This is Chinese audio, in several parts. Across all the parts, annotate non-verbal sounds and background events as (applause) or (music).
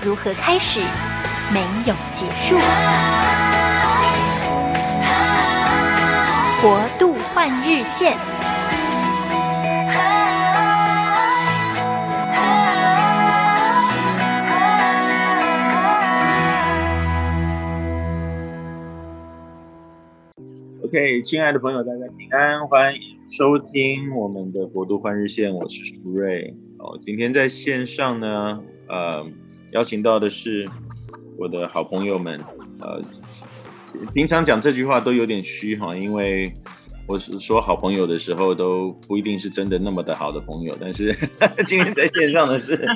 如何开始，没有结束。国度换日线。OK，亲爱的朋友，大家平安，欢迎收听我们的国度换日线，我是舒瑞。哦，今天在线上呢，呃，邀请到的是我的好朋友们。呃，平常讲这句话都有点虚哈，因为我是说好朋友的时候，都不一定是真的那么的好的朋友。但是 (laughs) 今天在线上的是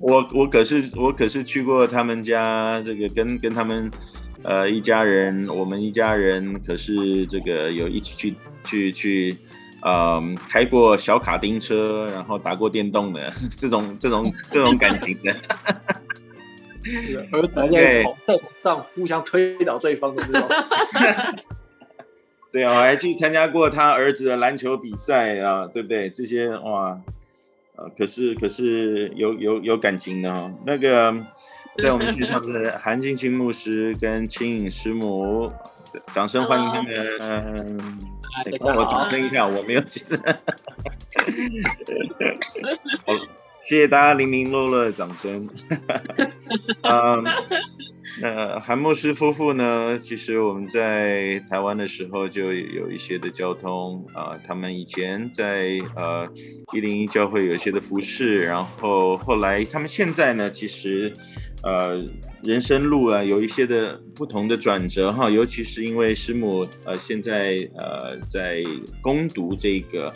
我，我可是我可是去过他们家，这个跟跟他们。呃，一家人，我们一家人可是这个有一起去去去，呃，开过小卡丁车，然后打过电动的 (laughs) 这种这种这种感情的，(laughs) 是，(laughs) 而大家在跑上互相推倒对方的那种。(laughs) 对啊，我还去参加过他儿子的篮球比赛啊，对不对？这些哇，呃，可是可是有有有感情的哈，那个。在我们线上是韩静清牧师跟青影师母，掌声欢迎他们。嗯，帮我掌声一下，我没有记得。(laughs) 好，谢谢大家零零落落的掌声。(laughs) 嗯，那韩牧师夫妇呢？其实我们在台湾的时候就有一些的交通啊，他们以前在呃一零一教会有一些的服侍，然后后来他们现在呢，其实。呃，人生路啊，有一些的不同的转折哈，尤其是因为师母呃现在呃在攻读这个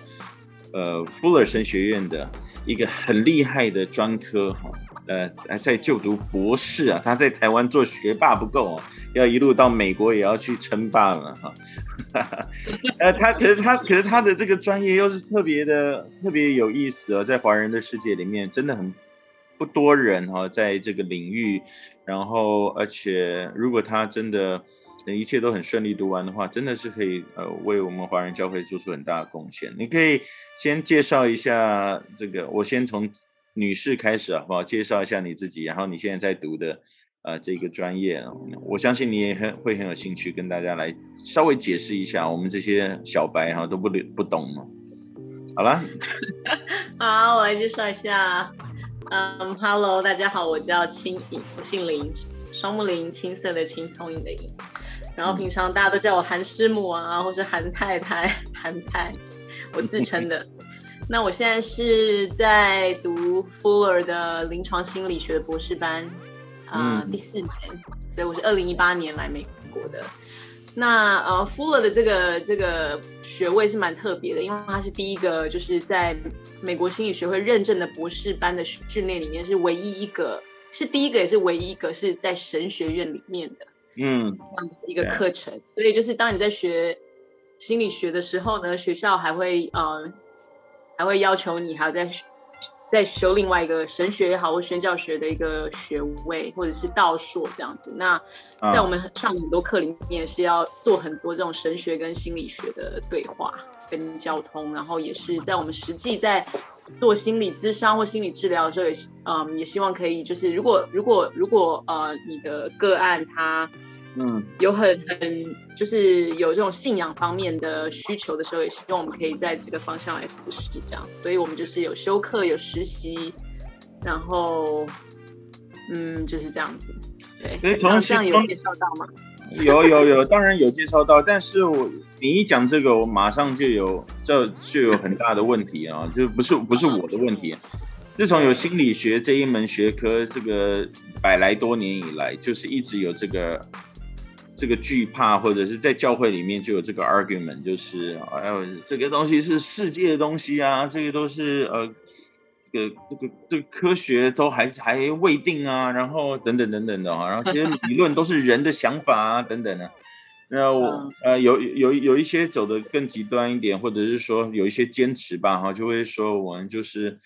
呃 Fuller 神学院的一个很厉害的专科哈，呃还在就读博士啊，他在台湾做学霸不够哦，要一路到美国也要去称霸了哈，(laughs) 呃他可是他可是他的这个专业又是特别的特别有意思哦，在华人的世界里面真的很。不多人哈，在这个领域，然后而且如果他真的一切都很顺利读完的话，真的是可以呃为我们华人教会做出很大的贡献。你可以先介绍一下这个，我先从女士开始好不好？介绍一下你自己，然后你现在在读的呃这个专业，我相信你也很会很有兴趣跟大家来稍微解释一下，我们这些小白哈都不不懂嘛。好了，(laughs) 好，我来介绍一下。嗯、um,，Hello，大家好，我叫青影，我姓林，双木林，青色的青，聪颖的颖。然后平常大家都叫我韩师母啊，或是韩太太、(laughs) 韩太，我自称的。那我现在是在读 Fuller 的临床心理学的博士班，啊、呃嗯，第四年，所以我是二零一八年来美国的。那呃，Fuller 的这个这个学位是蛮特别的，因为他是第一个就是在美国心理学会认证的博士班的训练里面是唯一一个，是第一个也是唯一一个是在神学院里面的，嗯，一个课程。嗯。所以就是当你在学心理学的时候呢，学校还会呃还会要求你还要在。在修另外一个神学也好，或宣教学的一个学位，或者是道硕这样子。那在我们上很多课里面是要做很多这种神学跟心理学的对话跟交通，然后也是在我们实际在做心理咨商或心理治疗的时候也，也嗯也希望可以就是如果如果如果呃你的个案他。嗯，有很很就是有这种信仰方面的需求的时候，也希望我们可以在这个方向来服侍这样。所以我们就是有修课、有实习，然后嗯就是这样子。对，这样有介绍到吗？有有有，当然有介绍到。但是我你一讲这个，我马上就有这就有很大的问题啊，(laughs) 就不是不是我的问题。自从有心理学这一门学科，这个百来多年以来，就是一直有这个。这个惧怕，或者是在教会里面就有这个 argument，就是哎呦，这个东西是世界的东西啊，这个都是呃，这个这个这个科学都还还未定啊，然后等等等等的啊，然后这些理论都是人的想法啊，等等的。那我呃有有有一些走的更极端一点，或者是说有一些坚持吧，哈，就会说我们就是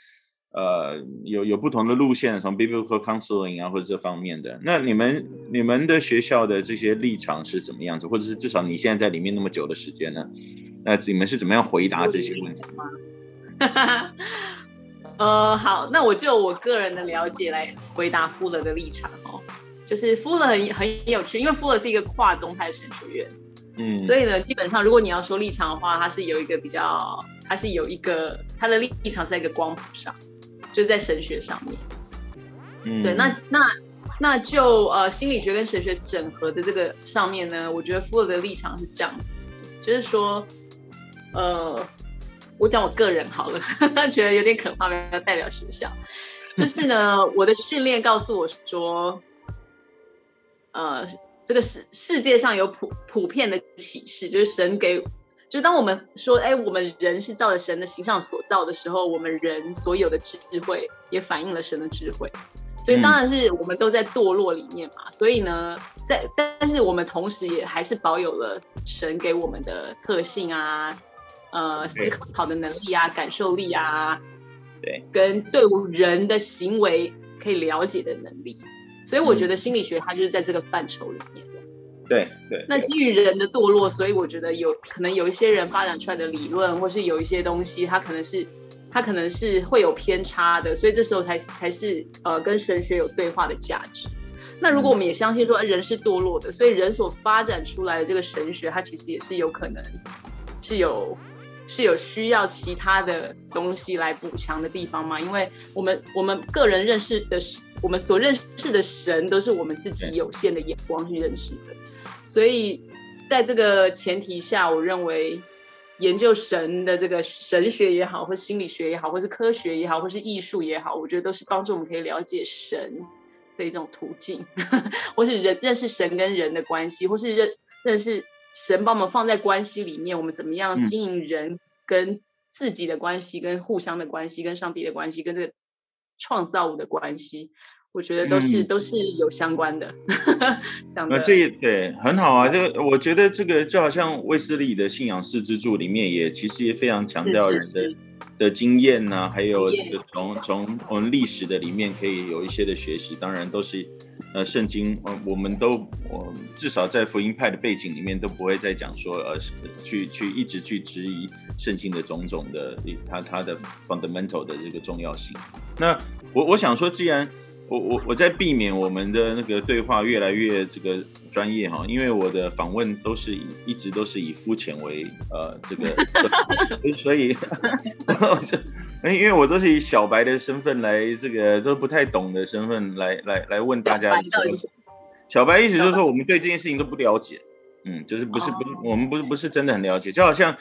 呃有有不同的路线，从 biblical counseling 啊或者这方面的。那你们你们的学校的这些立场是怎么样子？或者是至少你现在在里面那么久的时间呢？那你们是怎么样回答这些问题吗？(laughs) 呃，好，那我就我个人的了解来回答 Fuller 的立场哦。就是 Fuller 很很有趣，因为 Fuller 是一个跨宗派神学院，嗯，所以呢，基本上如果你要说立场的话，它是有一个比较，它是有一个它的立场是在一个光谱上，就是在神学上面，嗯，对，那那那就呃心理学跟神学整合的这个上面呢，我觉得富勒的立场是这样子，就是说，呃，我讲我个人好了，(laughs) 觉得有点可怕，没有代表学校，就是呢，我的训练告诉我说。呃，这个世世界上有普普遍的启示，就是神给，就当我们说，哎，我们人是照着神的形象所造的时候，我们人所有的智慧也反映了神的智慧，所以当然是我们都在堕落里面嘛。所以呢，在但是我们同时也还是保有了神给我们的特性啊，呃，思考的能力啊，感受力啊，对，跟对人的行为可以了解的能力。所以我觉得心理学它就是在这个范畴里面的。对对。那基于人的堕落，所以我觉得有可能有一些人发展出来的理论，或是有一些东西，它可能是它可能是会有偏差的，所以这时候才才是呃跟神学有对话的价值。那如果我们也相信说人是堕落的，所以人所发展出来的这个神学，它其实也是有可能是有是有需要其他的东西来补强的地方吗？因为我们我们个人认识的是。我们所认识的神都是我们自己有限的眼光去认识的，所以在这个前提下，我认为研究神的这个神学也好，或心理学也好，或是科学也好，或是艺术也好，我觉得都是帮助我们可以了解神的一种途径，(laughs) 或是人认识神跟人的关系，或是认认识神把我们放在关系里面，我们怎么样经营人跟自己的关系，跟互相的关系，跟上帝的关系，跟这个。创造物的关系，我觉得都是、嗯、都是有相关的。讲的这也对很好啊。这个我觉得这个就好像卫斯理的信仰四支柱里面也其实也非常强调人的的经验呐、啊，还有这个从从我们历史的里面可以有一些的学习。当然都是呃圣经，我们都我至少在福音派的背景里面都不会再讲说呃去去一直去质疑圣经的种种的它它的 fundamental 的这个重要性。那我我想说，既然我我我在避免我们的那个对话越来越这个专业哈，因为我的访问都是以一直都是以肤浅为呃这个 (laughs) (laughs) 所以因为我都是以小白的身份来这个都不太懂的身份来来来问大家。小白意思就是说我们对这件事情都不了解，嗯，就是不是不是我们不是不是真的很了解，就好像。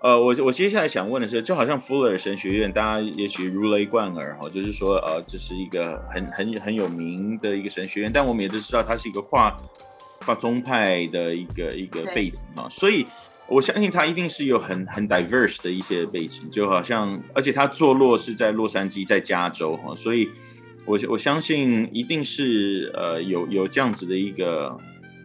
呃，我我接下来想问的是，就好像富勒神学院，大家也许如雷贯耳哈，就是说，呃，这是一个很很很有名的一个神学院，但我们也都知道，它是一个跨跨宗派的一个一个背景啊，所以我相信它一定是有很很 diverse 的一些背景，就好像，而且它坐落是在洛杉矶，在加州哈，所以我我相信一定是呃有有这样子的一个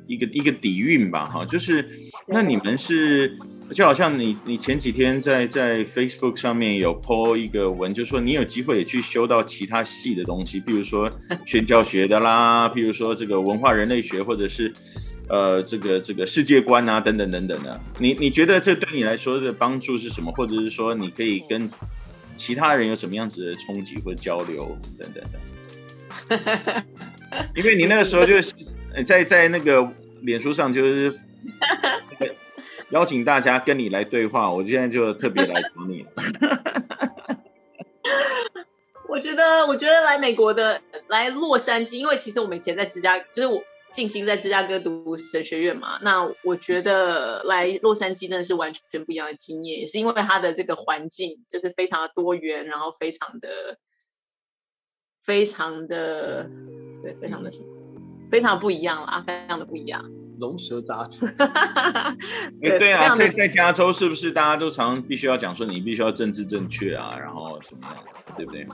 一个一个底蕴吧哈，就是那你们是。就好像你，你前几天在在 Facebook 上面有 po 一个文，就是说你有机会也去修到其他系的东西，比如说宣教学的啦，(laughs) 譬如说这个文化人类学，或者是呃这个这个世界观啊等等等等的。你你觉得这对你来说的帮助是什么？或者是说你可以跟其他人有什么样子的冲击或交流等等的？(laughs) 因为你那个时候就是在在那个脸书上就是。邀请大家跟你来对话，我现在就特别来找你。(laughs) 我觉得，我觉得来美国的，来洛杉矶，因为其实我们以前在芝加，就是我进行在芝加哥读神学院嘛。那我觉得来洛杉矶真的是完全不一样的经验，也是因为它的这个环境就是非常的多元，然后非常的、非常的，对，非常的，非常不一样啦，非常的不一样。龙蛇杂处。对 (laughs) 对啊，在在加州是不是大家都常常必须要讲说你必须要政治正确啊，然后怎么样，对不对？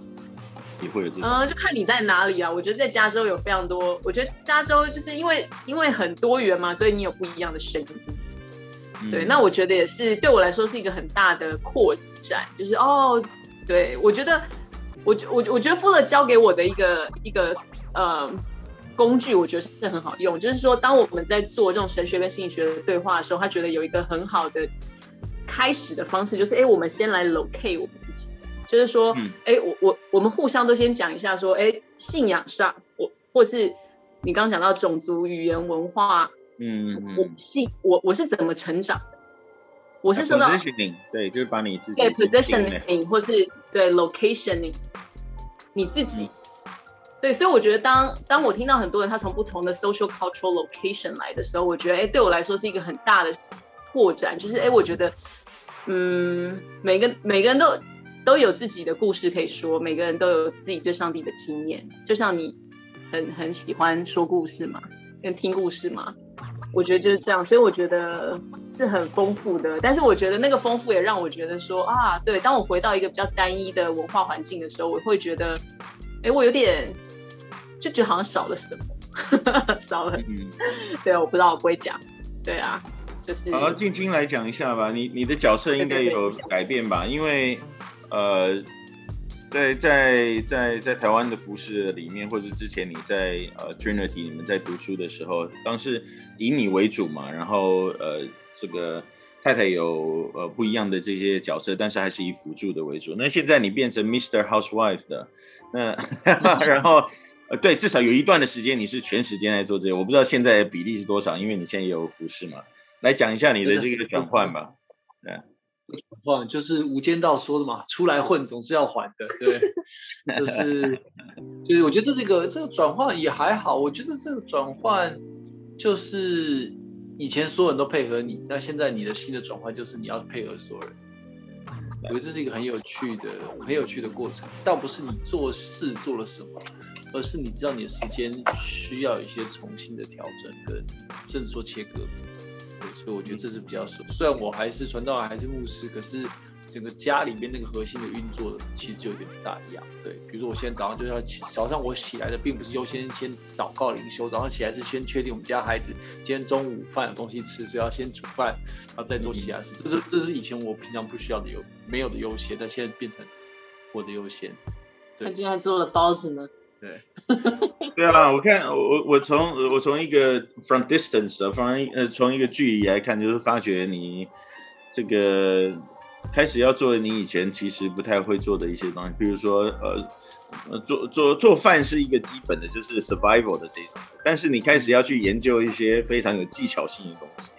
也会有这种。嗯，就看你在哪里啊。我觉得在加州有非常多，我觉得加州就是因为因为很多元嘛，所以你有不一样的声音。嗯、对，那我觉得也是对我来说是一个很大的扩展，就是哦，对我觉得我我我觉得 Fuller 教给我的一个一个呃。工具我觉得是很好用，就是说，当我们在做这种神学跟心理学的对话的时候，他觉得有一个很好的开始的方式，就是哎，我们先来 locate 我们自己，就是说，哎、嗯，我我我们互相都先讲一下，说，哎，信仰上，我或是你刚刚讲到种族、语言、文化，嗯，我信我我是怎么成长的？我是受到对，就是把你自己对 positioning 或是对 locationing 你自己。对，所以我觉得当当我听到很多人他从不同的 social cultural location 来的时候，我觉得哎，对我来说是一个很大的拓展，就是哎，我觉得嗯，每个每个人都都有自己的故事可以说，每个人都有自己对上帝的经验，就像你很很喜欢说故事嘛，跟听故事嘛，我觉得就是这样，所以我觉得是很丰富的。但是我觉得那个丰富也让我觉得说啊，对，当我回到一个比较单一的文化环境的时候，我会觉得哎，我有点。就觉得好像少了什么，(laughs) 少了。嗯，对啊，我不知道，我不会讲。对啊，就是。好，静静来讲一下吧。你你的角色应该有改变吧？因为呃，在在在在台湾的服事里面，或者之前你在呃 Trinity 你们在读书的时候，当时以你为主嘛，然后呃这个太太有呃不一样的这些角色，但是还是以辅助的为主。那现在你变成 Mr. Housewife 的，那 (laughs) 然后。呃，对，至少有一段的时间你是全时间来做这个，我不知道现在的比例是多少，因为你现在也有服饰嘛，来讲一下你的这个转换吧。对，转换就是无间道说的嘛，出来混总是要还的，对，就是就是我觉得这是一个这个转换也还好，我觉得这个转换就是以前所有人都配合你，那现在你的新的转换就是你要配合所有人。我觉得这是一个很有趣的、很有趣的过程，倒不是你做事做了什么，而是你知道你的时间需要一些重新的调整，跟甚至说切割。对，所以我觉得这是比较熟，虽然我还是传道，还是牧师，可是。整个家里面那个核心的运作的其实就有点不大一样，对。比如说我现在早上就要起，早上我起来的并不是优先先祷告灵修，早上起来是先确定我们家孩子今天中午饭有东西吃，所以要先煮饭，然后再做其他事。这是这是以前我平常不需要的优没有的优先，但现在变成我的优先。对。他今天还做了包子呢。对。(laughs) 对啊，我看我我从我从一个 from distance 从呃从一个距离来看，就是发觉你这个。开始要做你以前其实不太会做的一些东西，比如说呃，做做做饭是一个基本的，就是 survival 的这种。但是你开始要去研究一些非常有技巧性的东西，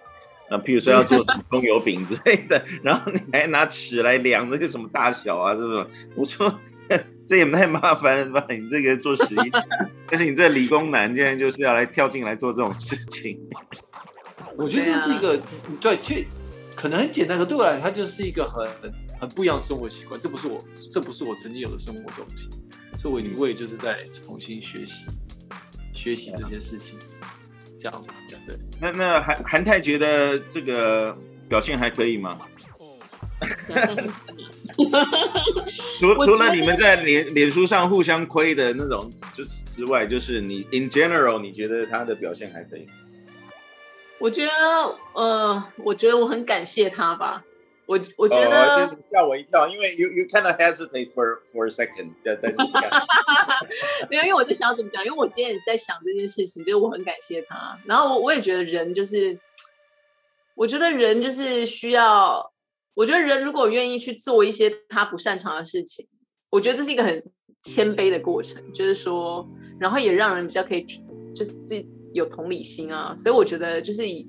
那，譬如说要做葱油饼之类的，(laughs) 然后你还拿尺来量那个什么大小啊，是不是？我说 (laughs) 这也太麻烦了吧？你这个做实验，(laughs) 但是你这理工男竟然就是要来跳进来做这种事情。我觉得这是一个对，去。可能很简单，可对我来说，它就是一个很很不一样的生活习惯。这不是我，这不是我曾经有的生活重心，所以我我也就是在重新学习学习这件事情，这样子。对，那那韩韩泰觉得这个表现还可以吗？(laughs) 除除了你们在脸脸书上互相亏的那种就是之外，就是你 in general，你觉得他的表现还可以？我觉得，呃，我觉得我很感谢他吧。我我觉得吓、哦、我一跳，因为 you you kind of hesitate for for a second。(laughs) 没有，因为我在想要怎么讲，因为我今天也是在想这件事情，就是我很感谢他。然后我我也觉得人就是，我觉得人就是需要，我觉得人如果愿意去做一些他不擅长的事情，我觉得这是一个很谦卑的过程，就是说，然后也让人比较可以，就是。有同理心啊，所以我觉得就是以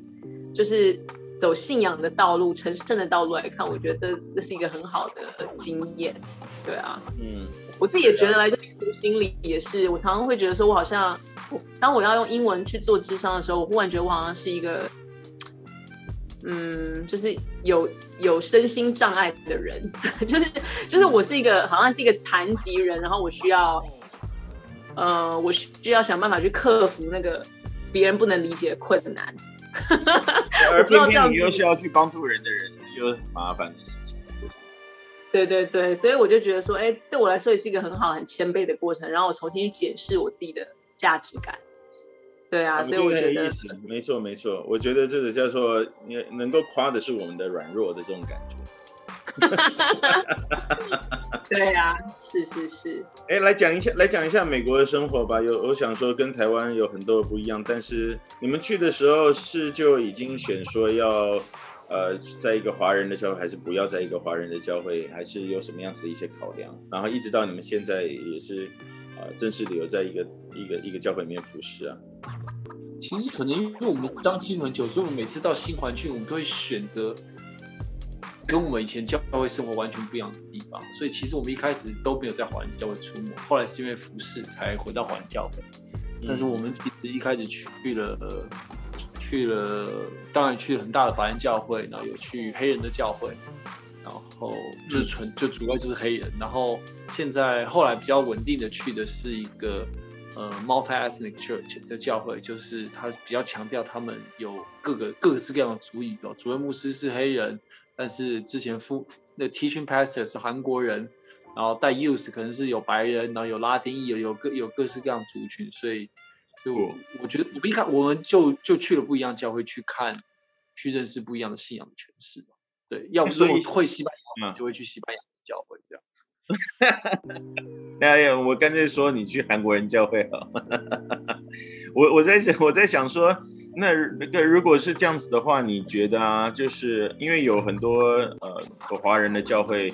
就是走信仰的道路、成圣的道路来看，我觉得这是一个很好的经验。对啊，嗯，我自己也觉得来这边读心理也是，我常常会觉得说，我好像我当我要用英文去做智商的时候，我忽然觉得我好像是一个，嗯，就是有有身心障碍的人，(laughs) 就是就是我是一个好像是一个残疾人，然后我需要，呃，我需要想办法去克服那个。别人不能理解的困难，而偏偏你又是要去帮助人的人，就很麻烦的事情。对对对，所以我就觉得说，哎，对我来说也是一个很好、很谦卑的过程，然后我重新去检视我自己的价值感。对啊，所以我觉得没错没错，我觉得这个叫做你能够夸的是我们的软弱的这种感觉。(laughs) 对啊，是是是。哎，来讲一下，来讲一下美国的生活吧。有我想说跟台湾有很多不一样，但是你们去的时候是就已经选说要。呃，在一个华人的教会，还是不要在一个华人的教会，还是有什么样子的一些考量？然后一直到你们现在也是，呃，正式的有在一个一个一个教会里面服侍啊。其实可能因为我们当基督很久，所以我们每次到新环境，我们都会选择跟我们以前教会生活完全不一样的地方。所以其实我们一开始都没有在华人教会出没，后来是因为服侍才回到华人教会。但是我们其实一开始去了。呃去了，当然去了很大的白人教会，然后有去黑人的教会，然后就是纯、嗯、就主要就是黑人，然后现在后来比较稳定的去的是一个呃 multi-ethnic church 的教会，就是他比较强调他们有各个各式各样的族裔，有主任牧师是黑人，但是之前副那 teaching pastor 是韩国人，然后带 youth 可能是有白人，然后有拉丁裔，有有各有各式各样的族群，所以。就我，我觉得我们一看，我们就就去了不一样教会去看，去认识不一样的信仰的诠释。对，要不说会西班牙，就会去西班牙教会这样。(laughs) 哎呀，我刚才说你去韩国人教会好。(laughs) 我我在想，我在想说，那那个如果是这样子的话，你觉得啊，就是因为有很多呃华人的教会。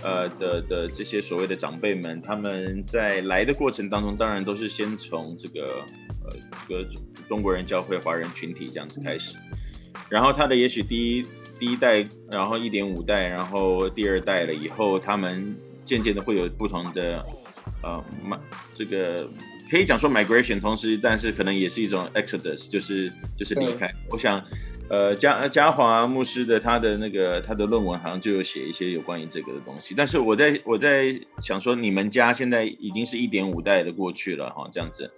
呃的的这些所谓的长辈们，他们在来的过程当中，当然都是先从这个呃这个中国人教会、华人群体这样子开始，然后他的也许第一第一代，然后一点五代，然后第二代了以后，他们渐渐的会有不同的呃这个可以讲说 migration，同时但是可能也是一种 exodus，就是就是离开。我想。呃，嘉嘉华牧师的他的那个他的论文好像就有写一些有关于这个的东西，但是我在我在想说，你们家现在已经是一点五代的过去了哈，这样子，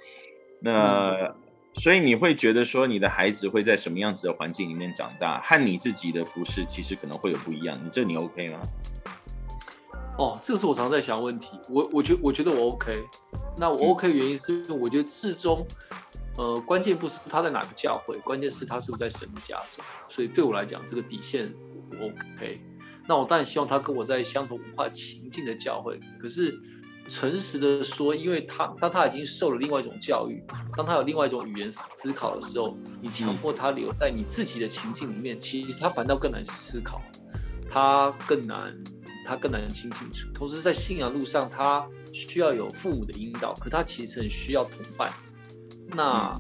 那、嗯、所以你会觉得说，你的孩子会在什么样子的环境里面长大，和你自己的服饰其实可能会有不一样，你这你 OK 吗？哦，这个是我常常在想的问题，我我觉我觉得我 OK，那我 OK 的原因是因为我觉得至终。呃，关键不是他在哪个教会，关键是他是不是在神的家中。所以对我来讲，这个底线我 OK。那我当然希望他跟我在相同文化情境的教会。可是诚实的说，因为他当他已经受了另外一种教育，当他有另外一种语言思考的时候，你强迫他留在你自己的情境里面，其实他反倒更难思考，他更难，他更难听清楚。同时在信仰路上，他需要有父母的引导，可他其实很需要同伴。那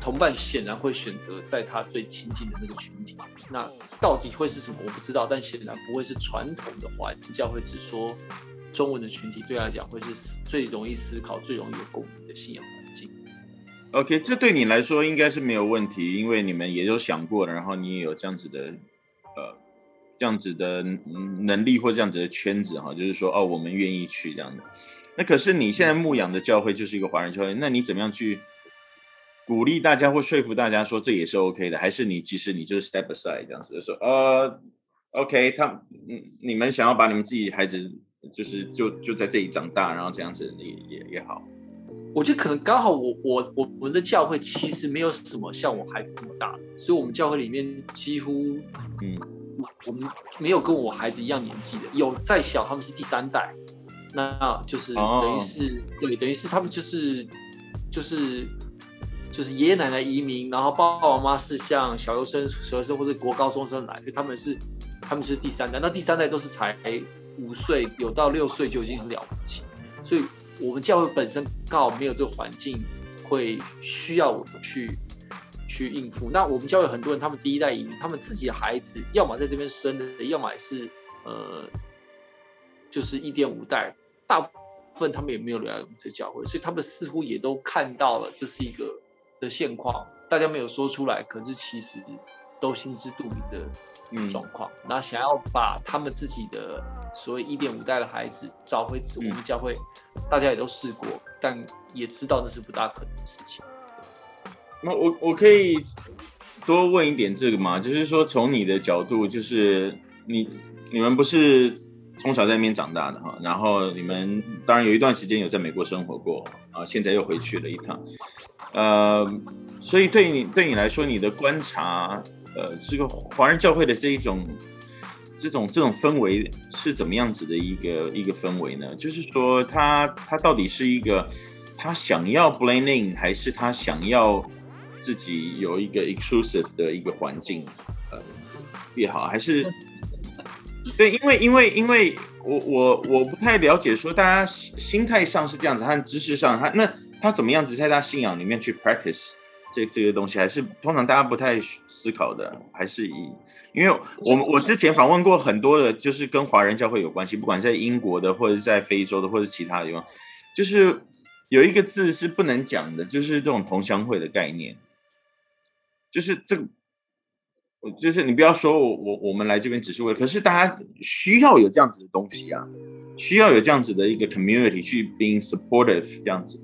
同伴显然会选择在他最亲近的那个群体。那到底会是什么？我不知道。但显然不会是传统的华人教会只说中文的群体，对他来讲会是最容易思考、最容易有共鸣的信仰环境。OK，这对你来说应该是没有问题，因为你们也都想过了，然后你也有这样子的呃这样子的能力或这样子的圈子哈，就是说哦，我们愿意去这样的。那可是你现在牧养的教会就是一个华人教会，那你怎么样去？鼓励大家或说服大家说这也是 OK 的，还是你其实你就是 step aside 这样子就说呃 OK 他嗯你们想要把你们自己孩子就是就就在这里长大，然后这样子也也也好。我觉得可能刚好我我我们的教会其实没有什么像我孩子那么大，所以我们教会里面几乎嗯我们没有跟我孩子一样年纪的，有再小他们是第三代，那就是等于是、哦、对等于是他们就是就是。就是爷爷奶奶移民，然后爸爸妈妈是像小学生、小学生或者国高中生来，所以他们是他们是第三代。那第三代都是才五岁，有到六岁就已经很了不起。所以我们教会本身刚好没有这个环境，会需要我们去去应付。那我们教会很多人，他们第一代移民，他们自己的孩子要么在这边生的，要么是呃，就是一点五代，大部分他们也没有留在我们这教会，所以他们似乎也都看到了这是一个。的现况，大家没有说出来，可是其实都心知肚明的状况。那、嗯、想要把他们自己的所谓一点五代的孩子找回我们教会，嗯、大家也都试过，但也知道那是不大可能的事情。那我我可以多问一点这个吗？就是说，从你的角度，就是你你们不是从小在那边长大的哈，然后你们当然有一段时间有在美国生活过啊，现在又回去了一趟，呃，所以对你对你来说，你的观察，呃，这个华人教会的这一种这种这种氛围是怎么样子的一个一个氛围呢？就是说，他他到底是一个他想要 blending，还是他想要？自己有一个 exclusive 的一个环境，呃，也好，还是 (laughs) 对，因为因为因为我我我不太了解，说大家心态上是这样子，和知识上他那他怎么样子在他信仰里面去 practice 这这个东西，还是通常大家不太思考的，还是以，因为我我之前访问过很多的，就是跟华人教会有关系，不管在英国的，或者在非洲的，或者其他的地方，就是有一个字是不能讲的，就是这种同乡会的概念。就是这个，就是你不要说我我我们来这边只是为了，可是大家需要有这样子的东西啊，需要有这样子的一个 community 去 being supportive 这样子。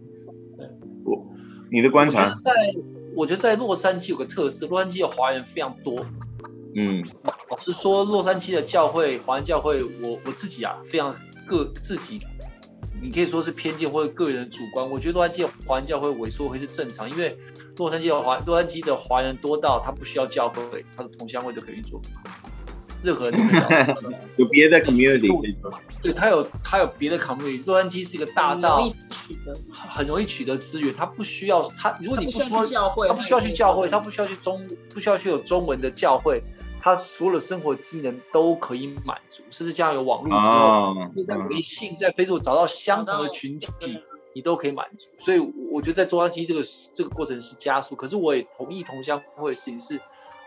我你的观察，我在我觉得在洛杉矶有个特色，洛杉矶的华人非常多。嗯，老实说，洛杉矶的教会华人教会，我我自己啊非常个自己，你可以说是偏见或者个人主观，我觉得洛杉矶的华人教会萎缩会是正常，因为。洛杉矶的华洛杉矶的华人多到他不需要教会，他的同乡会都 (laughs) 可以做。任何有别的 community，对他有他有别的 community。洛杉矶是一个大到很容易取得资源，他不需要他。如果你不说教会，他不需要去教会，他不需要去中不需要去有中文的教会，他所有的生活技能都可以满足。甚至加上有网络之后，你在微信在 Facebook 找到相同的群体。你都可以满足，所以我觉得在中央机这个这个过程是加速。可是我也同意同乡会的事情是，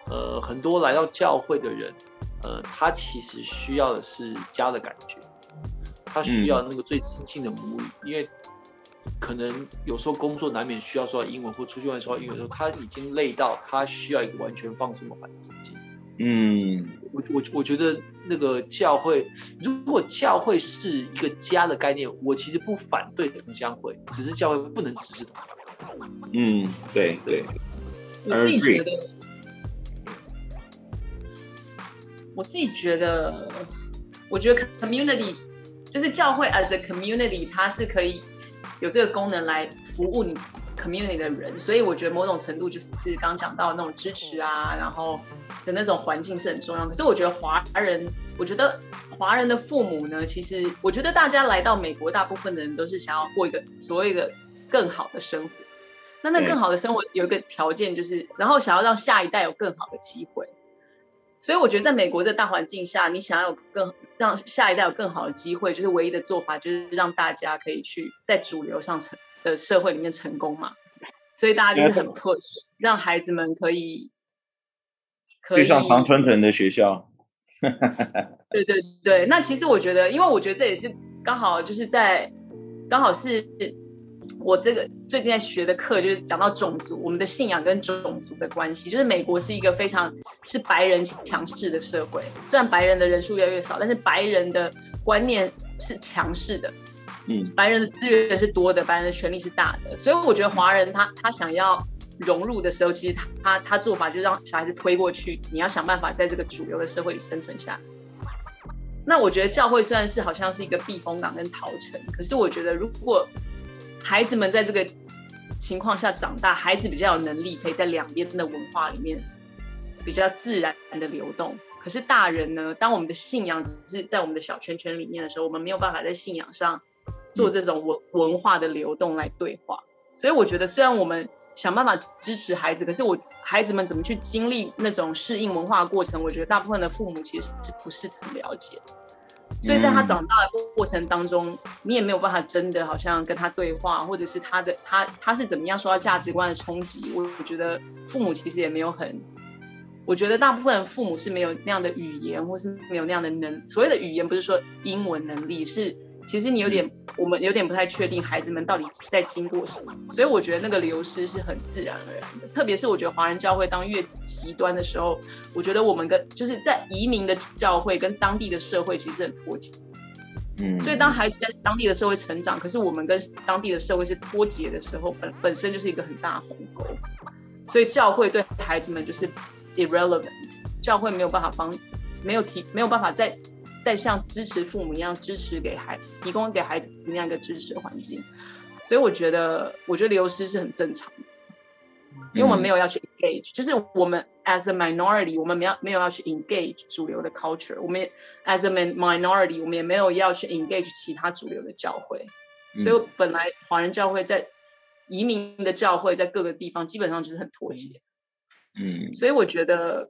呃，很多来到教会的人，呃，他其实需要的是家的感觉，他需要那个最亲近的母语，嗯、因为可能有时候工作难免需要说到英文，或出去外面说到英文的时候，他已经累到他需要一个完全放松的环境。嗯，我我我觉得那个教会，如果教会是一个家的概念，我其实不反对同乡会，只是教会不能只是同乡会。嗯，对对。我自己觉得，我自己觉得，我觉得 community 就是教会 as a community，它是可以有这个功能来服务你 community 的人，所以我觉得某种程度就是就是刚讲到那种支持啊，然后的那种环境是很重要。可是我觉得华人，我觉得华人的父母呢，其实我觉得大家来到美国，大部分的人都是想要过一个所谓的更好的生活。那那更好的生活有一个条件就是，然后想要让下一代有更好的机会。所以我觉得在美国的大环境下，你想要有更让下一代有更好的机会，就是唯一的做法就是让大家可以去在主流上成。的社会里面成功嘛，所以大家就是很 push，让孩子们可以可以上常春藤的学校。对对 (laughs) 对，那其实我觉得，因为我觉得这也是刚好就是在刚好是我这个最近在学的课，就是讲到种族，我们的信仰跟种族的关系。就是美国是一个非常是白人强势的社会，虽然白人的人数越来越少，但是白人的观念是强势的。嗯，白人的资源是多的，白人的权力是大的，所以我觉得华人他他想要融入的时候，其实他他他做法就是让小孩子推过去，你要想办法在这个主流的社会里生存下。那我觉得教会虽然是好像是一个避风港跟逃城，可是我觉得如果孩子们在这个情况下长大，孩子比较有能力可以在两边的文化里面比较自然的流动。可是大人呢，当我们的信仰只是在我们的小圈圈里面的时候，我们没有办法在信仰上。做这种文文化的流动来对话，所以我觉得虽然我们想办法支持孩子，可是我孩子们怎么去经历那种适应文化的过程，我觉得大部分的父母其实是不是很了解。所以在他长大的过程当中，你也没有办法真的好像跟他对话，或者是他的他他是怎么样受到价值观的冲击。我我觉得父母其实也没有很，我觉得大部分的父母是没有那样的语言，或是没有那样的能。所谓的语言不是说英文能力是。其实你有点，我们有点不太确定孩子们到底在经过什么，所以我觉得那个流失是很自然而然的。特别是我觉得华人教会当越极端的时候，我觉得我们跟就是在移民的教会跟当地的社会其实很脱节。嗯，所以当孩子在当地的社会成长，可是我们跟当地的社会是脱节的时候，本本身就是一个很大的鸿沟。所以教会对孩子们就是 irrelevant，教会没有办法帮，没有提，没有办法再再像支持父母一样支持给孩，提供给孩子那样一个支持的环境。所以我觉得，我觉得流失是很正常的，因为我们没有要去 engage，、嗯、就是我们 as a minority，我们没有没有要去 engage 主流的 culture，我们 as a minority，我们也没有要去 engage 其他主流的教会。嗯、所以本来华人教会在移民的教会在各个地方基本上就是很脱节。嗯，所以我觉得，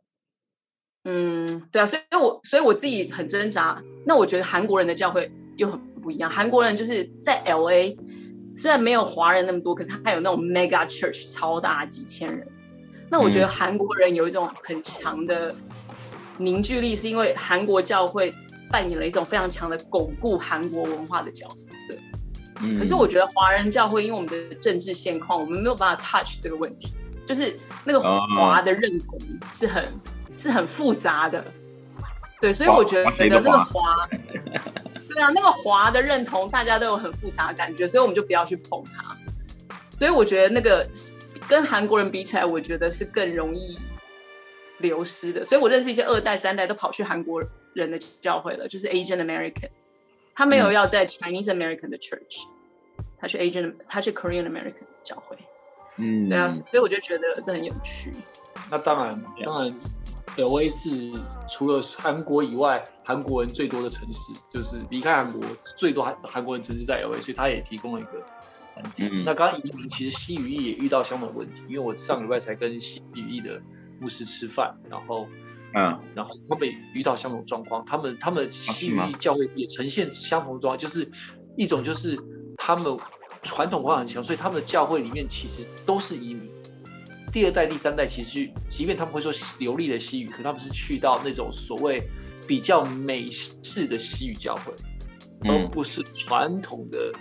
嗯，对啊，所以我所以我自己很挣扎。那我觉得韩国人的教会又很不一样，韩国人就是在 LA。虽然没有华人那么多，可是他有那种 mega church 超大几千人。那我觉得韩国人有一种很强的凝聚力，是因为韩国教会扮演了一种非常强的巩固韩国文化的角色。嗯。可是我觉得华人教会，因为我们的政治现况，我们没有办法 touch 这个问题，就是那个华的认同是很是很复杂的。对，所以我觉得觉得那个华。对啊，那个华的认同，大家都有很复杂的感觉，所以我们就不要去碰它。所以我觉得那个跟韩国人比起来，我觉得是更容易流失的。所以我认识一些二代、三代都跑去韩国人的教会了，就是 Asian American，他没有要在 Chinese American 的 church，他去 Asian，他去 Korean American 的教会。嗯，对啊，所以我就觉得这很有趣。那当然，当然。LA 是除了韩国以外，韩国人最多的城市，就是离开韩国最多韩韩国人城市在 LA，所以他也提供了一个环境。嗯、那刚刚移民其实西语裔也遇到相同的问题，因为我上礼拜才跟西语裔的牧师吃饭，然后，嗯，然后他们也遇到相同状况，他们他们西语裔教会也呈现相同状况，就是一种就是他们传统文化很强，所以他们的教会里面其实都是移民。第二代、第三代，其实即便他们会说流利的西语，可他们是去到那种所谓比较美式的西语教会，嗯、而不是传统的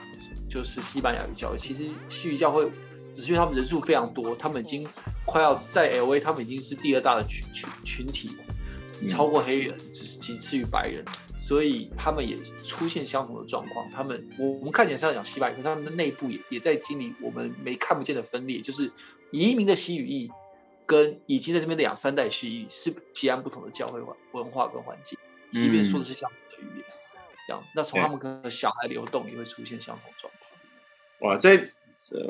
就是西班牙语教会。其实西语教会只是因为他们人数非常多，他们已经快要在 LA，他们已经是第二大的群群群体，超过黑人，只是仅次于白人，所以他们也出现相同的状况。他们我我们看起来是要讲西班牙语，他们的内部也也在经历我们没看不见的分裂，就是。移民的西语裔跟已经在这边两三代西语裔是截然不同的教会文化跟环境，即便说的是相同的语言，嗯、这样，那从他们跟小孩流动也会出现相同状况。哇，在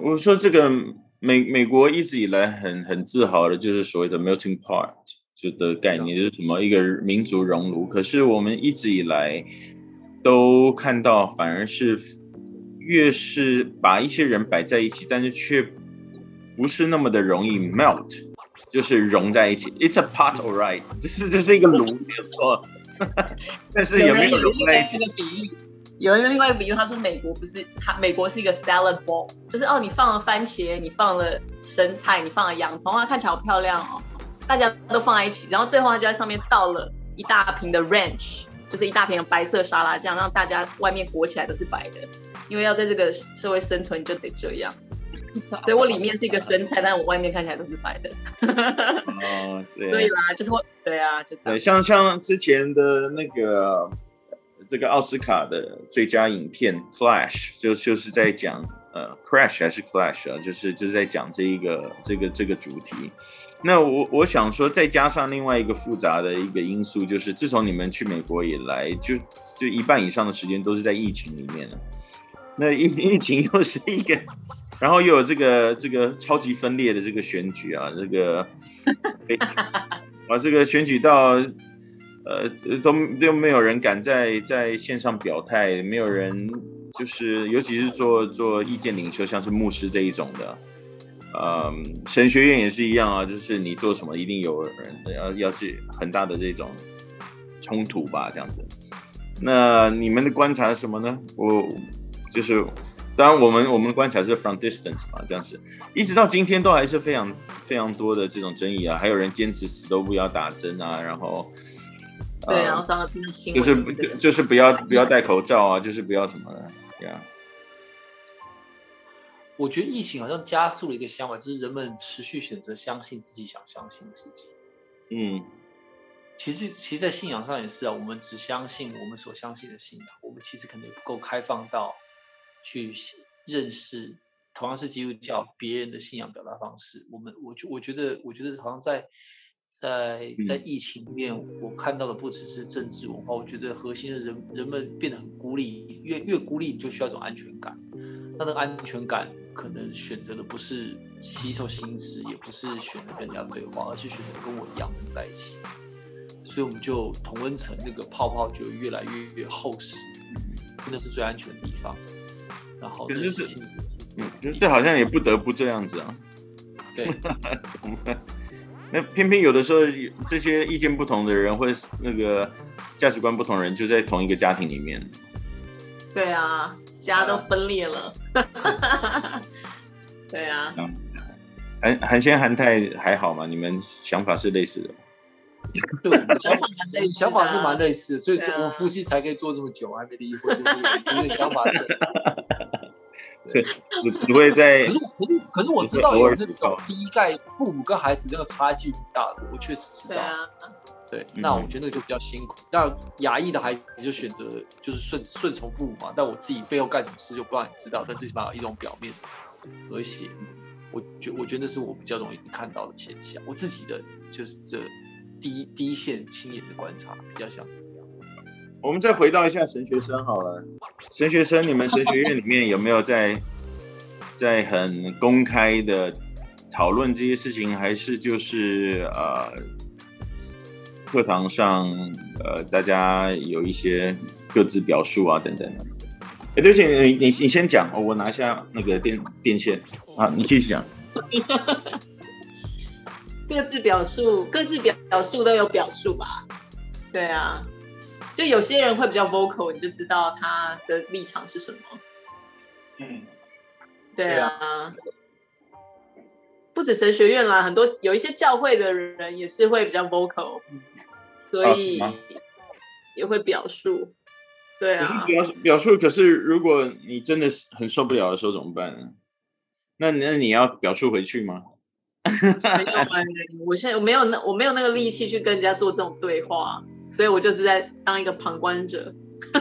我说这个美美国一直以来很很自豪的就是所谓的 melting pot 就的概念，就是什么一个民族熔炉。可是我们一直以来都看到，反而是越是把一些人摆在一起，但是却不是那么的容易 melt，就是融在一起。It's a pot, alright，(laughs) 就是就是一个炉，没有错。(laughs) 但是有没有融在一起？有人个比喻，有人另外一个比喻，他说美国不是，他美国是一个 salad bowl，就是哦，你放了番茄，你放了生菜，你放了洋葱，啊，看起来好漂亮哦，大家都放在一起，然后最后他就在上面倒了一大瓶的 ranch，就是一大瓶的白色沙拉酱，让大家外面裹起来都是白的，因为要在这个社会生存，你就得这样。(laughs) 所以我里面是一个生菜，但我外面看起来都是白的。哦，对，对啦，就是会，对啊，就这样。对，像像之前的那个这个奥斯卡的最佳影片《Clash》，就就是在讲呃，Crash 还是 Clash 啊，就是就是在讲这一个这个这个主题。那我我想说，再加上另外一个复杂的一个因素，就是自从你们去美国以来，就就一半以上的时间都是在疫情里面了。那疫疫情又是一个。然后又有这个这个超级分裂的这个选举啊，这个，(laughs) 啊，这个选举到，呃，都都没有人敢在在线上表态，没有人就是，尤其是做做意见领袖，像是牧师这一种的，嗯，神学院也是一样啊，就是你做什么，一定有人要要去很大的这种冲突吧，这样子。那你们的观察是什么呢？我就是。当然，我们我们的观察是 from distance 嘛，这样子，一直到今天都还是非常非常多的这种争议啊，还有人坚持死都不要打针啊，然后，对，然后上了新新闻，就是就是不要不要戴口罩啊，就是不要什么的，对啊。我觉得疫情好像加速了一个想法，就是人们持续选择相信自己想相信的事情。嗯，其实其实，在信仰上也是啊，我们只相信我们所相信的信仰，我们其实可能也不够开放到。去认识同样是基督教，别人的信仰表达方式，我们我觉我觉得我觉得好像在在在疫情里面，我看到的不只是政治文化，我觉得核心的人人们变得很孤立，越越孤立你就需要一种安全感，那个安全感可能选择的不是吸收新知，也不是选择跟人家对话，而是选择跟我一样的在一起，所以我们就同温层那个泡泡就越来越越厚实，真的是最安全的地方。然后那是。嗯，这好像也不得不这样子啊。对，(laughs) 怎么办？那偏偏有的时候，这些意见不同的人，或者那个价值观不同的人，就在同一个家庭里面。对啊，家都分裂了。(laughs) 对啊。韩韩先韩泰还好吗？你们想法是类似的？对，想法蛮类，想法是蛮类似的，所以我们夫妻才可以做这么久，还没离婚，就是想法是。是，只只会在。可是，可是，可是我知道有那种第一代父母跟孩子那个差距很大的，我确实知道。对啊。对，那我觉得那个就比较辛苦。那亚裔的孩子就选择就是顺顺从父母嘛。但我自己背后干什么事就不让你知道，但最起码有一种表面和谐。我觉我觉得那是我比较容易看到的现象。我自己的就是这第一第一线亲眼的观察比较像。我们再回到一下神学生好了，神学生，你们神学院里面有没有在在很公开的讨论这些事情，还是就是呃课堂上呃大家有一些各自表述啊等等的？哎，对不起，你你你先讲，哦我拿下那个电电线啊，你继续讲。(laughs) 各自表述，各自表表述都有表述吧？对啊。就有些人会比较 vocal，你就知道他的立场是什么。嗯，对啊，不止神学院啦，很多有一些教会的人也是会比较 vocal，所以也会表述。对啊，可是表表述，可是如果你真的是很受不了的时候怎么办呢？那那你要表述回去吗？(laughs) 没有，我现在我没有那我没有那个力气去跟人家做这种对话。所以我就是在当一个旁观者，(laughs)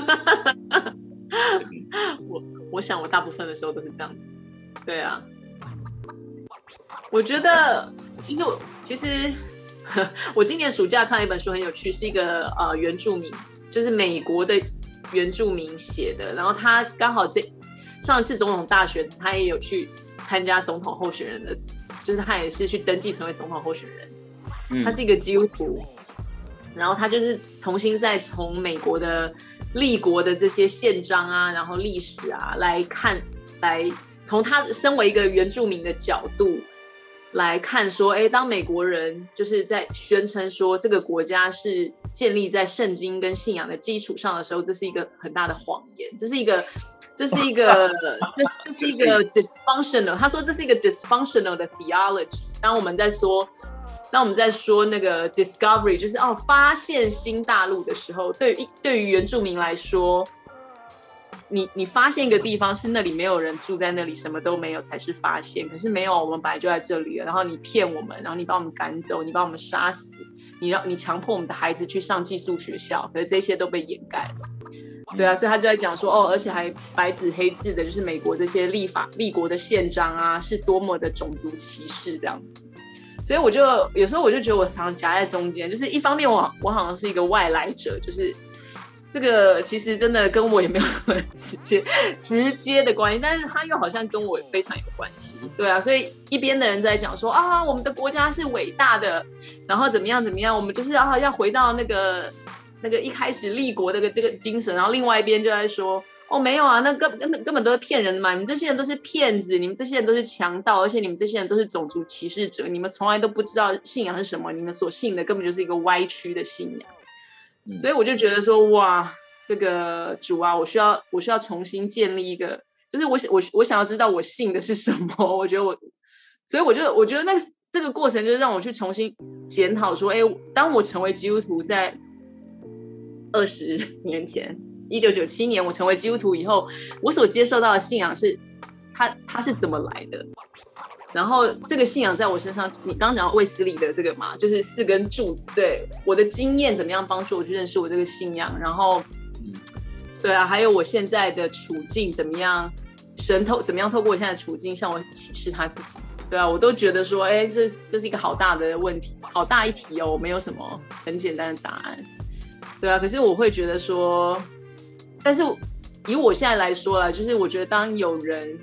我我想我大部分的时候都是这样子，对啊，我觉得其实我其实 (laughs) 我今年暑假看了一本书很有趣，是一个呃原住民，就是美国的原住民写的，然后他刚好这上一次总统大选他也有去参加总统候选人的，就是他也是去登记成为总统候选人，他是一个基督徒。然后他就是重新再从美国的立国的这些宪章啊，然后历史啊来看，来从他身为一个原住民的角度来看，说，哎，当美国人就是在宣称说这个国家是建立在圣经跟信仰的基础上的时候，这是一个很大的谎言，这是一个，(laughs) 这是一个，这这是一个 (laughs) dysfunctional。他说这是一个 dysfunctional 的 theology。当我们在说。当我们在说那个 discovery，就是哦，发现新大陆的时候，对于对于原住民来说，你你发现一个地方是那里没有人住在那里，什么都没有才是发现。可是没有，我们本来就在这里了。然后你骗我们，然后你把我们赶走，你把我们杀死，你让你强迫我们的孩子去上寄宿学校，可是这些都被掩盖了。对啊，所以他就在讲说哦，而且还白纸黑字的，就是美国这些立法立国的宪章啊，是多么的种族歧视这样子。所以我就有时候我就觉得我常常夹在中间，就是一方面我我好像是一个外来者，就是这个其实真的跟我也没有什么直接直接的关系，但是他又好像跟我非常有关系，对啊，所以一边的人在讲说啊，我们的国家是伟大的，然后怎么样怎么样，我们就是啊要回到那个那个一开始立国的这个这个精神，然后另外一边就在说。哦，没有啊，那根根本根本都是骗人的嘛！你们这些人都是骗子，你们这些人都是强盗，而且你们这些人都是种族歧视者，你们从来都不知道信仰是什么，你们所信的根本就是一个歪曲的信仰。所以我就觉得说，哇，这个主啊，我需要我需要重新建立一个，就是我我我想要知道我信的是什么。我觉得我，所以我就我觉得那这个过程就是让我去重新检讨说，哎，当我成为基督徒在二十 (laughs) 年前。一九九七年，我成为基督徒以后，我所接受到的信仰是，它它是怎么来的？然后这个信仰在我身上，你刚刚讲到卫斯理的这个嘛，就是四根柱子。对，我的经验怎么样帮助我去认识我这个信仰？然后，对啊，还有我现在的处境怎么样神透怎么样透过我现在的处境向我启示他自己。对啊，我都觉得说，哎，这这是一个好大的问题，好大一题哦，我没有什么很简单的答案。对啊，可是我会觉得说，但是以我现在来说啦，就是我觉得当有人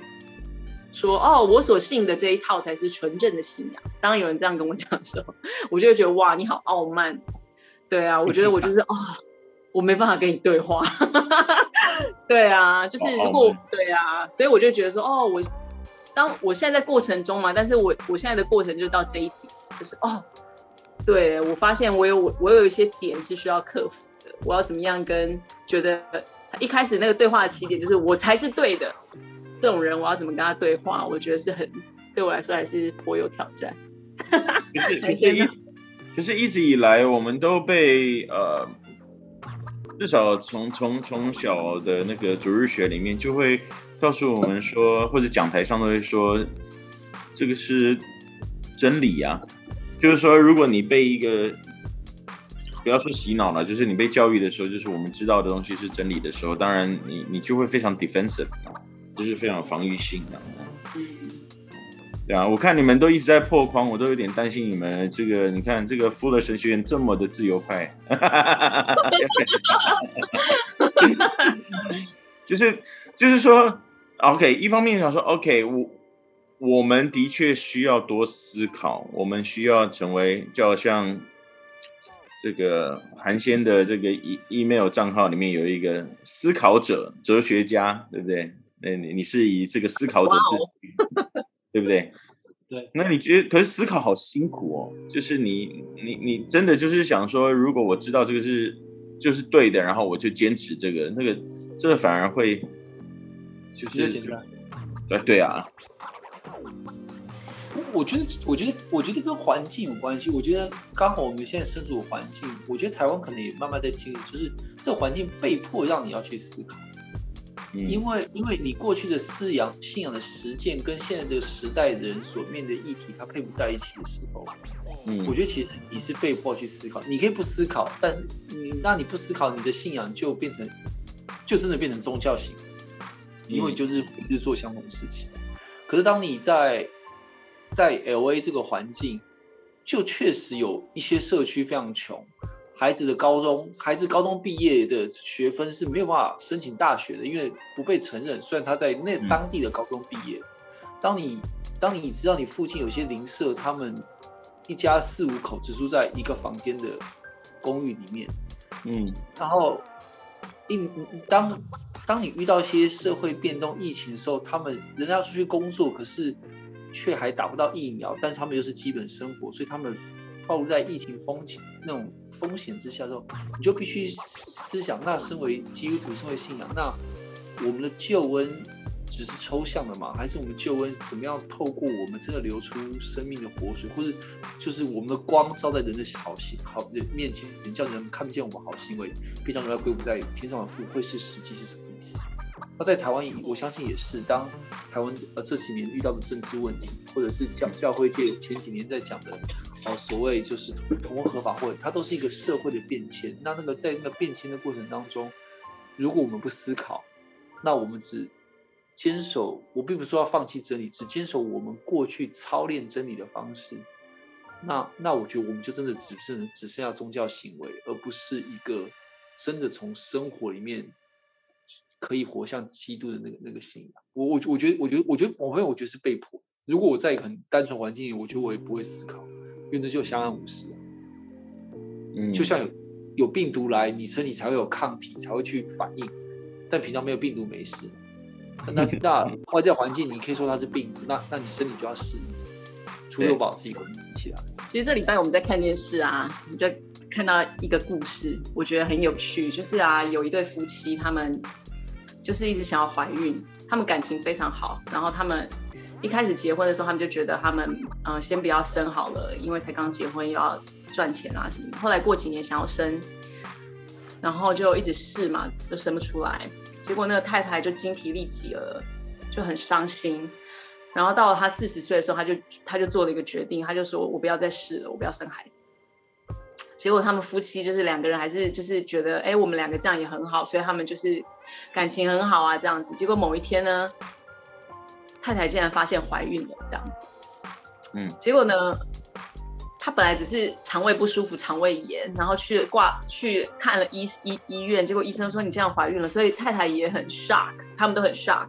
说，哦，我所信的这一套才是纯正的信仰，当有人这样跟我讲的时候，我就会觉得哇，你好傲慢。对啊，我觉得我就是哦，我没办法跟你对话。(laughs) 对啊，就是如果对啊，所以我就觉得说，哦，我。当我现在在过程中嘛，但是我我现在的过程就是到这一点，就是哦，对，我发现我有我我有一些点是需要克服的，我要怎么样跟觉得一开始那个对话的起点就是我才是对的这种人，我要怎么跟他对话？我觉得是很对我来说还是颇有挑战。可是 (laughs) 可是一可是一直以来我们都被呃，至少从从从小的那个主日学里面就会。告诉我们说，或者讲台上都会说，这个是真理啊。就是说，如果你被一个不要说洗脑了，就是你被教育的时候，就是我们知道的东西是真理的时候，当然你你就会非常 defensive，就是非常防御性的。嗯，对啊，我看你们都一直在破框，我都有点担心你们这个。你看这个富勒神学院这么的自由派，(laughs) 就是就是说。OK，一方面想说，OK，我我们的确需要多思考，我们需要成为，就好像这个韩先的这个 E email 账号里面有一个思考者、哲学家，对不对？那你你是以这个思考者自居，Wow. 对不对？(laughs) 对。那你觉得，可是思考好辛苦哦，就是你你你真的就是想说，如果我知道这个是就是对的，然后我就坚持这个，那个这个反而会。就是对对啊，我觉得，我觉得，我觉得跟环境有关系。我觉得刚好我们现在身处的环境，我觉得台湾可能也慢慢在经历，就是这环境被迫让你要去思考，嗯、因为因为你过去的思想信仰的实践跟现在这个时代人所面对的议题，它配不在一起的时候，嗯，我觉得其实你是被迫去思考。你可以不思考，但是你那你不思考，你的信仰就变成就真的变成宗教型。因为你就日日做相同的事情，可是当你在在 LA 这个环境，就确实有一些社区非常穷，孩子的高中孩子高中毕业的学分是没有办法申请大学的，因为不被承认。虽然他在那当地的高中毕业，当你当你知道你附近有些邻舍，他们一家四五口只住在一个房间的公寓里面，嗯，然后一当。当你遇到一些社会变动、疫情的时候，他们人家要出去工作，可是却还打不到疫苗，但是他们又是基本生活，所以他们暴露在疫情风险那种风险之下的时候，你就必须思想：那身为基督徒、身为信仰，那我们的救恩只是抽象的吗？还是我们救恩怎么样透过我们真的流出生命的活水，或者就是我们的光照在人的好行好人面前，人叫人看不见我们好行为，并将荣耀归不在天上的父，会是实际是什么意思？那在台湾，我相信也是。当台湾呃这几年遇到的政治问题，或者是教教会界前几年在讲的哦所谓就是同婚合法会，它都是一个社会的变迁。那那个在那个变迁的过程当中，如果我们不思考，那我们只坚守，我并不是说要放弃真理，只坚守我们过去操练真理的方式。那那我觉得我们就真的只剩只剩下宗教行为，而不是一个真的从生活里面。可以活像基督的那个那个信仰，我我我觉得我觉得我觉得我朋友我觉得是被迫。如果我在一个很单纯环境里，我觉得我也不会思考，因为那就相安无事。嗯，就像有有病毒来，你身体才会有抗体，才会去反应。但平常没有病毒没事。那 (laughs) 那外在环境，你可以说它是病毒，那那你身体就要适应，除非我把自己关起来。其实这礼拜我们在看电视啊，你就看到一个故事，我觉得很有趣，就是啊，有一对夫妻他们。就是一直想要怀孕，他们感情非常好。然后他们一开始结婚的时候，他们就觉得他们嗯、先不要生好了，因为才刚结婚又要赚钱啊什么。后来过几年想要生，然后就一直试嘛，都生不出来。结果那个太太就精疲力竭了，就很伤心。然后到了他四十岁的时候，他就他就做了一个决定，他就说：“我不要再试了，我不要生孩子。”结果他们夫妻就是两个人，还是就是觉得，哎，我们两个这样也很好，所以他们就是感情很好啊，这样子。结果某一天呢，太太竟然发现怀孕了，这样子。嗯，结果呢，她本来只是肠胃不舒服，肠胃炎，然后去挂去看了医医医院，结果医生说你这样怀孕了，所以太太也很 shock，他们都很 shock。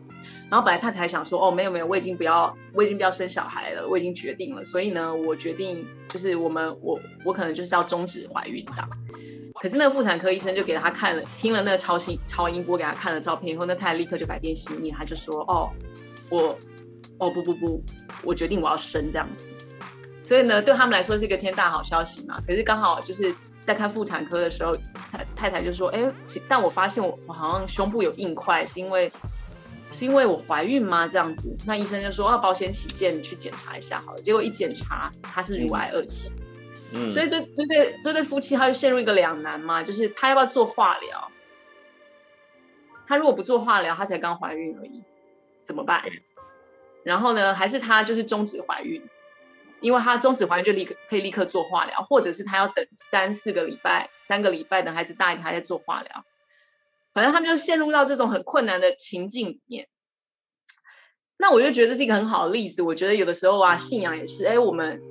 然后本来太太想说，哦，没有没有，我已经不要，我已经不要生小孩了，我已经决定了，所以呢，我决定就是我们我我可能就是要终止怀孕这样。可是那个妇产科医生就给他看了，听了那个超声超音波给他看了照片以后，那太太立刻就改变心意，他就说，哦，我，哦不不不，我决定我要生这样子。所以呢，对他们来说是一个天大好消息嘛。可是刚好就是在看妇产科的时候，太太太就说，哎，但我发现我我好像胸部有硬块，是因为。是因为我怀孕吗？这样子，那医生就说啊保险起见，你去检查一下好了。结果一检查，他是乳癌二期。嗯，所以这这对这对夫妻他就陷入一个两难嘛，就是他要不要做化疗？他如果不做化疗，他才刚怀孕而已，怎么办？然后呢，还是他就是终止怀孕，因为他终止怀孕就立刻可以立刻做化疗，或者是他要等三四个礼拜，三个礼拜等孩子大一点，还在做化疗。反正他们就陷入到这种很困难的情境里面，那我就觉得这是一个很好的例子。我觉得有的时候啊，信仰也是，哎，我们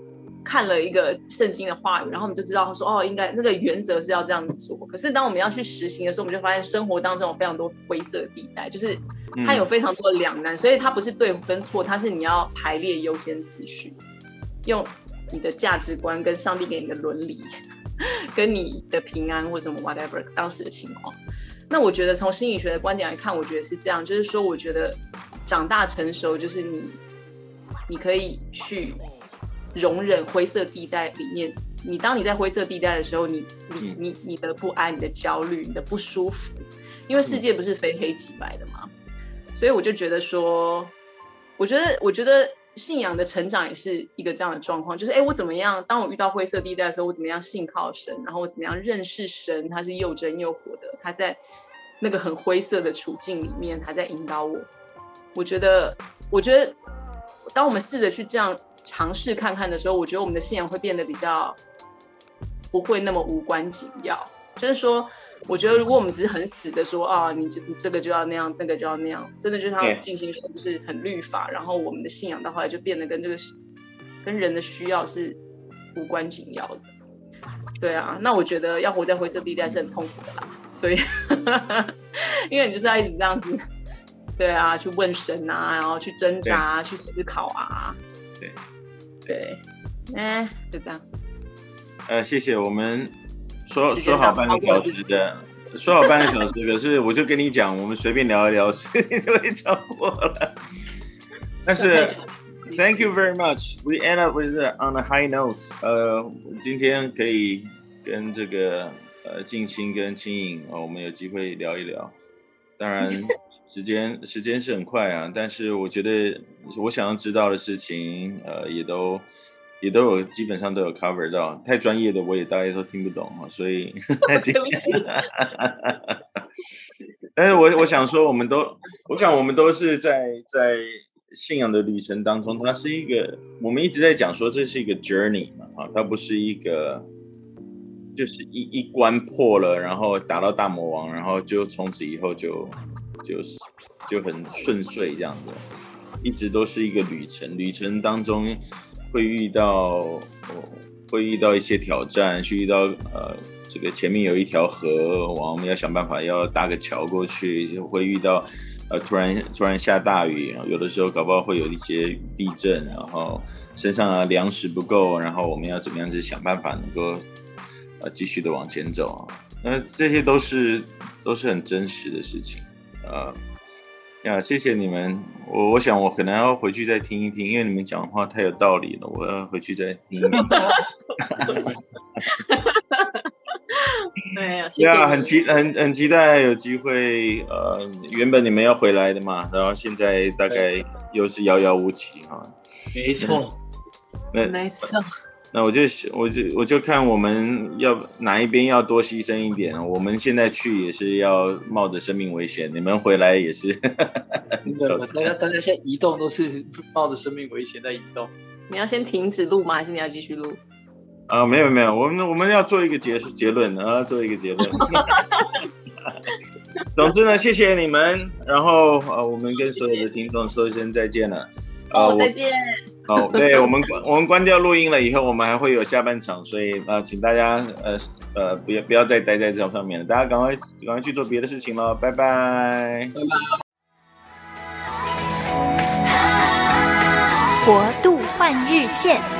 看了一个圣经的话语，然后我们就知道他说，哦，应该那个原则是要这样子做。可是当我们要去实行的时候，我们就发现生活当中有非常多灰色地带，就是它有非常多的两难。所以它不是对跟错，它是你要排列优先次序，用你的价值观跟上帝给你的伦理，(laughs) 跟你的平安或什么 whatever 当时的情况。那我觉得从心理学的观点来看，我觉得是这样，就是说，我觉得长大成熟就是你，你可以去容忍灰色地带里面。你当你在灰色地带的时候，你你你你的不安、你的焦虑、你的不舒服，因为世界不是非黑即白的嘛。所以我就觉得说，我觉得我觉得信仰的成长也是一个这样的状况，就是哎，我怎么样？当我遇到灰色地带的时候，我怎么样信靠神？然后我怎么样认识神？他是又真又活的，他在。那个很灰色的处境里面，他在引导我。我觉得，我觉得，当我们试着去这样尝试看看的时候，我觉得我们的信仰会变得比较不会那么无关紧要。就是说，我觉得如果我们只是很死的说啊，你这你这个就要那样，那个就要那样，真的就是他进行说就是很律法，然后我们的信仰到后来就变得跟这个跟人的需要是无关紧要的。对啊，那我觉得要活在灰色地带是很痛苦的啦。所以，(laughs) 因为你就是要一直这样子，对啊，去问神啊，然后去挣扎啊，去思考啊，对，对，哎，就这样。呃，谢谢。我们说说好半个小时的，说好半个小时，可是我就跟你讲，我们随便聊一聊，时间就会超过了。但是，(laughs) Thank you very much. We end up with on a high note. 呃，今天可以跟这个。呃，静心跟青颖哦，我们有机会聊一聊。当然，(laughs) 时间时间是很快啊，但是我觉得我想要知道的事情，呃，也都也都有基本上都有 cover 到。太专业的我也大概都听不懂哈，所以。(laughs) 但是我我想说，我们都，我想我们都是在在信仰的旅程当中，它是一个，我们一直在讲说这是一个 journey 嘛，啊，它不是一个。就是一一关破了，然后打到大魔王，然后就从此以后就就是就很顺遂这样子，一直都是一个旅程。旅程当中会遇到，哦，会遇到一些挑战，去遇到呃这个前面有一条河，我们要想办法要搭个桥过去，就会遇到呃突然突然下大雨，有的时候搞不好会有一些地震，然后身上啊粮食不够，然后我们要怎么样子想办法能够。呃，继续的往前走，那这些都是都是很真实的事情啊。呀，谢谢你们，我我想我可能要回去再听一听，因为你们讲话太有道理了，我要回去再听一听。(laughs) 对呀，呀，很期很很期待有机会，呃，原本你们要回来的嘛，然后现在大概又是遥遥无期哈。没错，没错。那我就我就我就看我们要哪一边要多牺牲一点。我们现在去也是要冒着生命危险，你们回来也是。(laughs) 对，大家大家现在移动都是 (laughs) 冒着生命危险在移动。你要先停止录吗？还是你要继续录？啊，没有没有，我们我们要做一个结结论啊，做一个结论。(laughs) 总之呢，谢谢你们。然后呃，我们跟所有的听众说一声再见了。哦，再见。好，(laughs) 对我们关我们关掉录音了以后，我们还会有下半场，所以呃，请大家呃呃不要不要再待在这上面了，大家赶快赶快去做别的事情了，拜拜。拜拜。国度换日线。